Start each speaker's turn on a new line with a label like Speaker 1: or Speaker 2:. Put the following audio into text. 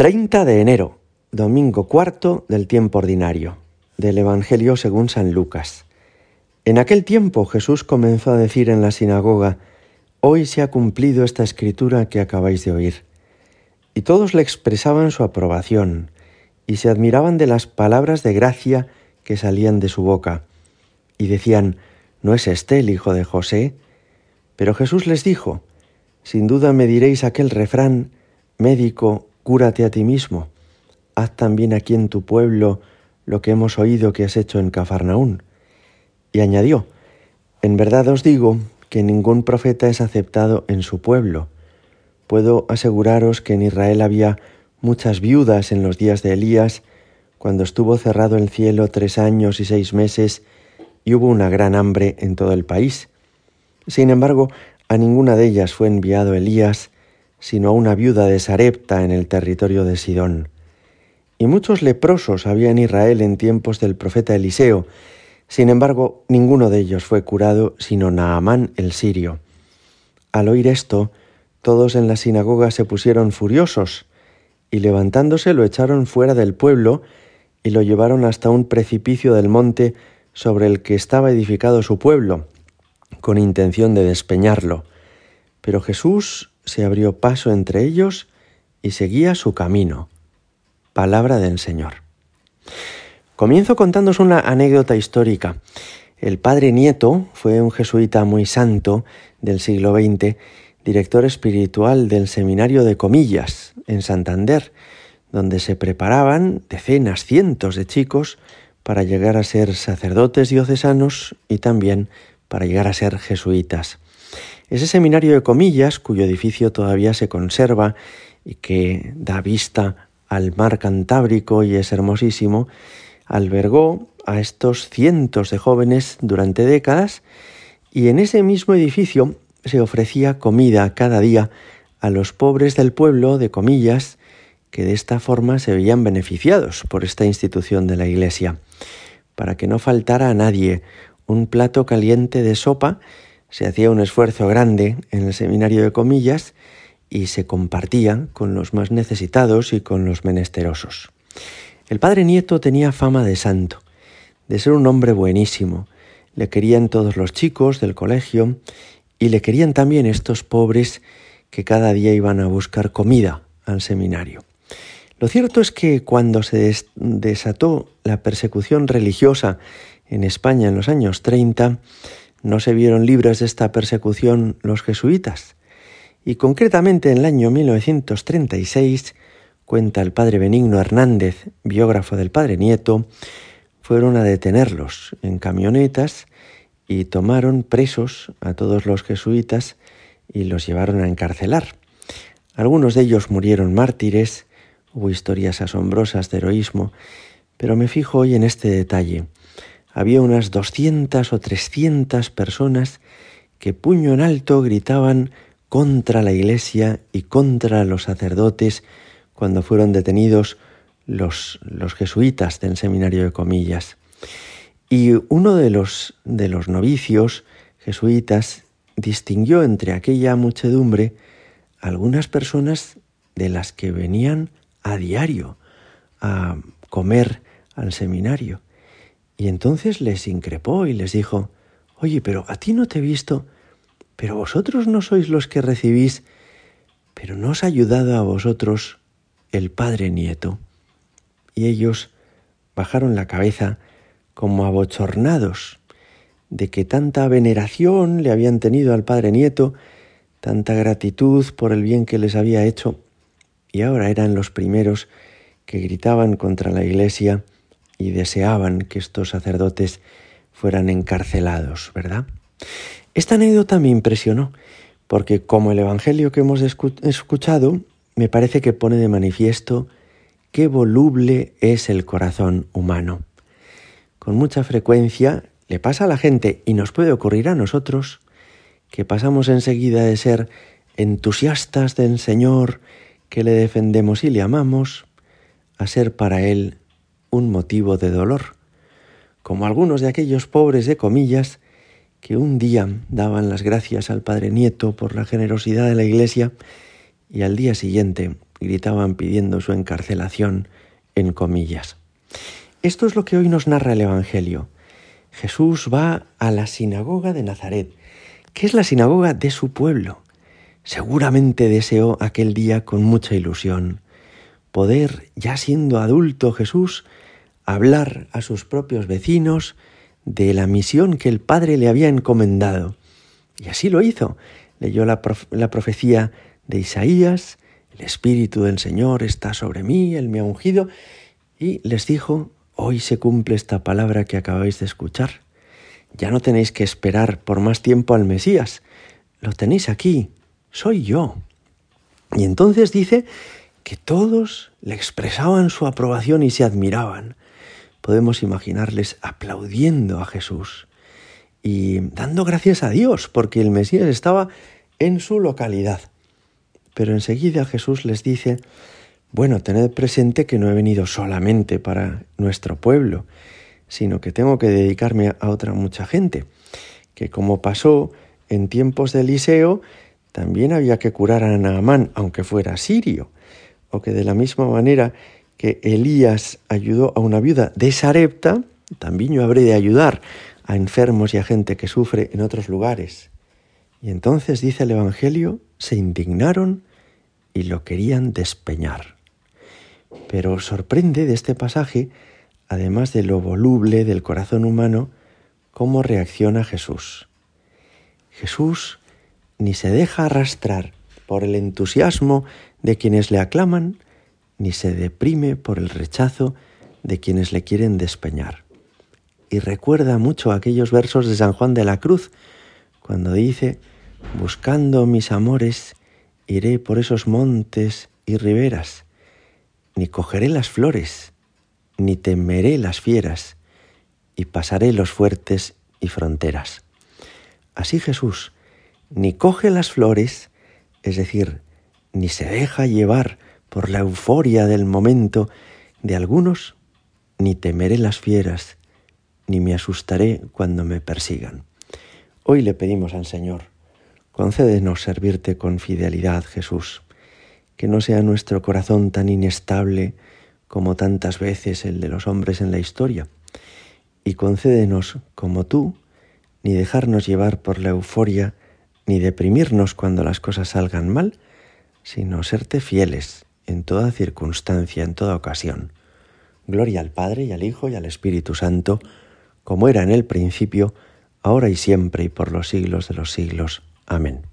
Speaker 1: 30 de enero, domingo cuarto del tiempo ordinario, del Evangelio según San Lucas. En aquel tiempo Jesús comenzó a decir en la sinagoga, Hoy se ha cumplido esta escritura que acabáis de oír. Y todos le expresaban su aprobación y se admiraban de las palabras de gracia que salían de su boca. Y decían, ¿no es este el hijo de José? Pero Jesús les dijo, Sin duda me diréis aquel refrán, médico, cúrate a ti mismo. Haz también aquí en tu pueblo lo que hemos oído que has hecho en Cafarnaún. Y añadió, En verdad os digo que ningún profeta es aceptado en su pueblo. Puedo aseguraros que en Israel había muchas viudas en los días de Elías, cuando estuvo cerrado el cielo tres años y seis meses y hubo una gran hambre en todo el país. Sin embargo, a ninguna de ellas fue enviado Elías, sino a una viuda de Sarepta en el territorio de Sidón. Y muchos leprosos había en Israel en tiempos del profeta Eliseo. Sin embargo, ninguno de ellos fue curado, sino Naamán el sirio. Al oír esto, todos en la sinagoga se pusieron furiosos, y levantándose lo echaron fuera del pueblo y lo llevaron hasta un precipicio del monte sobre el que estaba edificado su pueblo, con intención de despeñarlo. Pero Jesús se abrió paso entre ellos y seguía su camino. Palabra del Señor. Comienzo contándos una anécdota histórica. El padre Nieto fue un jesuita muy santo del siglo XX, director espiritual del seminario de Comillas, en Santander, donde se preparaban decenas, cientos de chicos para llegar a ser sacerdotes diocesanos y también para llegar a ser jesuitas. Ese seminario de comillas, cuyo edificio todavía se conserva y que da vista al mar Cantábrico y es hermosísimo, albergó a estos cientos de jóvenes durante décadas y en ese mismo edificio se ofrecía comida cada día a los pobres del pueblo de comillas que de esta forma se veían beneficiados por esta institución de la Iglesia, para que no faltara a nadie un plato caliente de sopa se hacía un esfuerzo grande en el seminario de comillas y se compartía con los más necesitados y con los menesterosos. El padre Nieto tenía fama de santo, de ser un hombre buenísimo. Le querían todos los chicos del colegio y le querían también estos pobres que cada día iban a buscar comida al seminario. Lo cierto es que cuando se desató la persecución religiosa en España en los años 30, no se vieron libres de esta persecución los jesuitas. Y concretamente en el año 1936, cuenta el padre Benigno Hernández, biógrafo del padre Nieto, fueron a detenerlos en camionetas y tomaron presos a todos los jesuitas y los llevaron a encarcelar. Algunos de ellos murieron mártires, hubo historias asombrosas de heroísmo, pero me fijo hoy en este detalle había unas 200 o 300 personas que puño en alto gritaban contra la iglesia y contra los sacerdotes cuando fueron detenidos los, los jesuitas del seminario de comillas. Y uno de los, de los novicios jesuitas distinguió entre aquella muchedumbre algunas personas de las que venían a diario a comer al seminario y entonces les increpó y les dijo, Oye, pero a ti no te he visto, pero vosotros no sois los que recibís, pero no os ha ayudado a vosotros el Padre Nieto. Y ellos bajaron la cabeza como abochornados de que tanta veneración le habían tenido al Padre Nieto, tanta gratitud por el bien que les había hecho, y ahora eran los primeros que gritaban contra la Iglesia y deseaban que estos sacerdotes fueran encarcelados, ¿verdad? Esta anécdota me impresionó, porque como el Evangelio que hemos escuchado, me parece que pone de manifiesto qué voluble es el corazón humano. Con mucha frecuencia le pasa a la gente, y nos puede ocurrir a nosotros, que pasamos enseguida de ser entusiastas del Señor, que le defendemos y le amamos, a ser para Él un motivo de dolor, como algunos de aquellos pobres de comillas que un día daban las gracias al Padre Nieto por la generosidad de la Iglesia y al día siguiente gritaban pidiendo su encarcelación en comillas. Esto es lo que hoy nos narra el Evangelio. Jesús va a la sinagoga de Nazaret, que es la sinagoga de su pueblo. Seguramente deseó aquel día con mucha ilusión poder, ya siendo adulto Jesús, hablar a sus propios vecinos de la misión que el Padre le había encomendado. Y así lo hizo. Leyó la, profecía de Isaías, el Espíritu del Señor está sobre mí, Él me ha ungido, y les dijo, hoy se cumple esta palabra que acabáis de escuchar. Ya no tenéis que esperar por más tiempo al Mesías, lo tenéis aquí, soy yo. Y entonces dice que todos le expresaban su aprobación y se admiraban. Podemos imaginarles aplaudiendo a Jesús y dando gracias a Dios porque el Mesías estaba en su localidad. Pero enseguida Jesús les dice, bueno, tened presente que no he venido solamente para nuestro pueblo, sino que tengo que dedicarme a otra mucha gente, que como pasó en tiempos de Eliseo, también había que curar a Naamán, aunque fuera sirio o que de la misma manera que Elías ayudó a una viuda de Sarepta, también yo habré de ayudar a enfermos y a gente que sufre en otros lugares. Y entonces dice el Evangelio, se indignaron y lo querían despeñar. Pero sorprende de este pasaje, además de lo voluble del corazón humano, cómo reacciona Jesús. Jesús ni se deja arrastrar por el entusiasmo de quienes le aclaman, ni se deprime por el rechazo de quienes le quieren despeñar. Y recuerda mucho aquellos versos de San Juan de la Cruz, cuando dice, buscando mis amores, iré por esos montes y riberas, ni cogeré las flores, ni temeré las fieras, y pasaré los fuertes y fronteras. Así Jesús ni coge las flores, es decir, ni se deja llevar por la euforia del momento de algunos, ni temeré las fieras, ni me asustaré cuando me persigan. Hoy le pedimos al Señor, concédenos servirte con fidelidad, Jesús, que no sea nuestro corazón tan inestable como tantas veces el de los hombres en la historia, y concédenos, como tú, ni dejarnos llevar por la euforia ni deprimirnos cuando las cosas salgan mal, sino serte fieles en toda circunstancia, en toda ocasión. Gloria al Padre y al Hijo y al Espíritu Santo, como era en el principio, ahora y siempre y por los siglos de los siglos. Amén.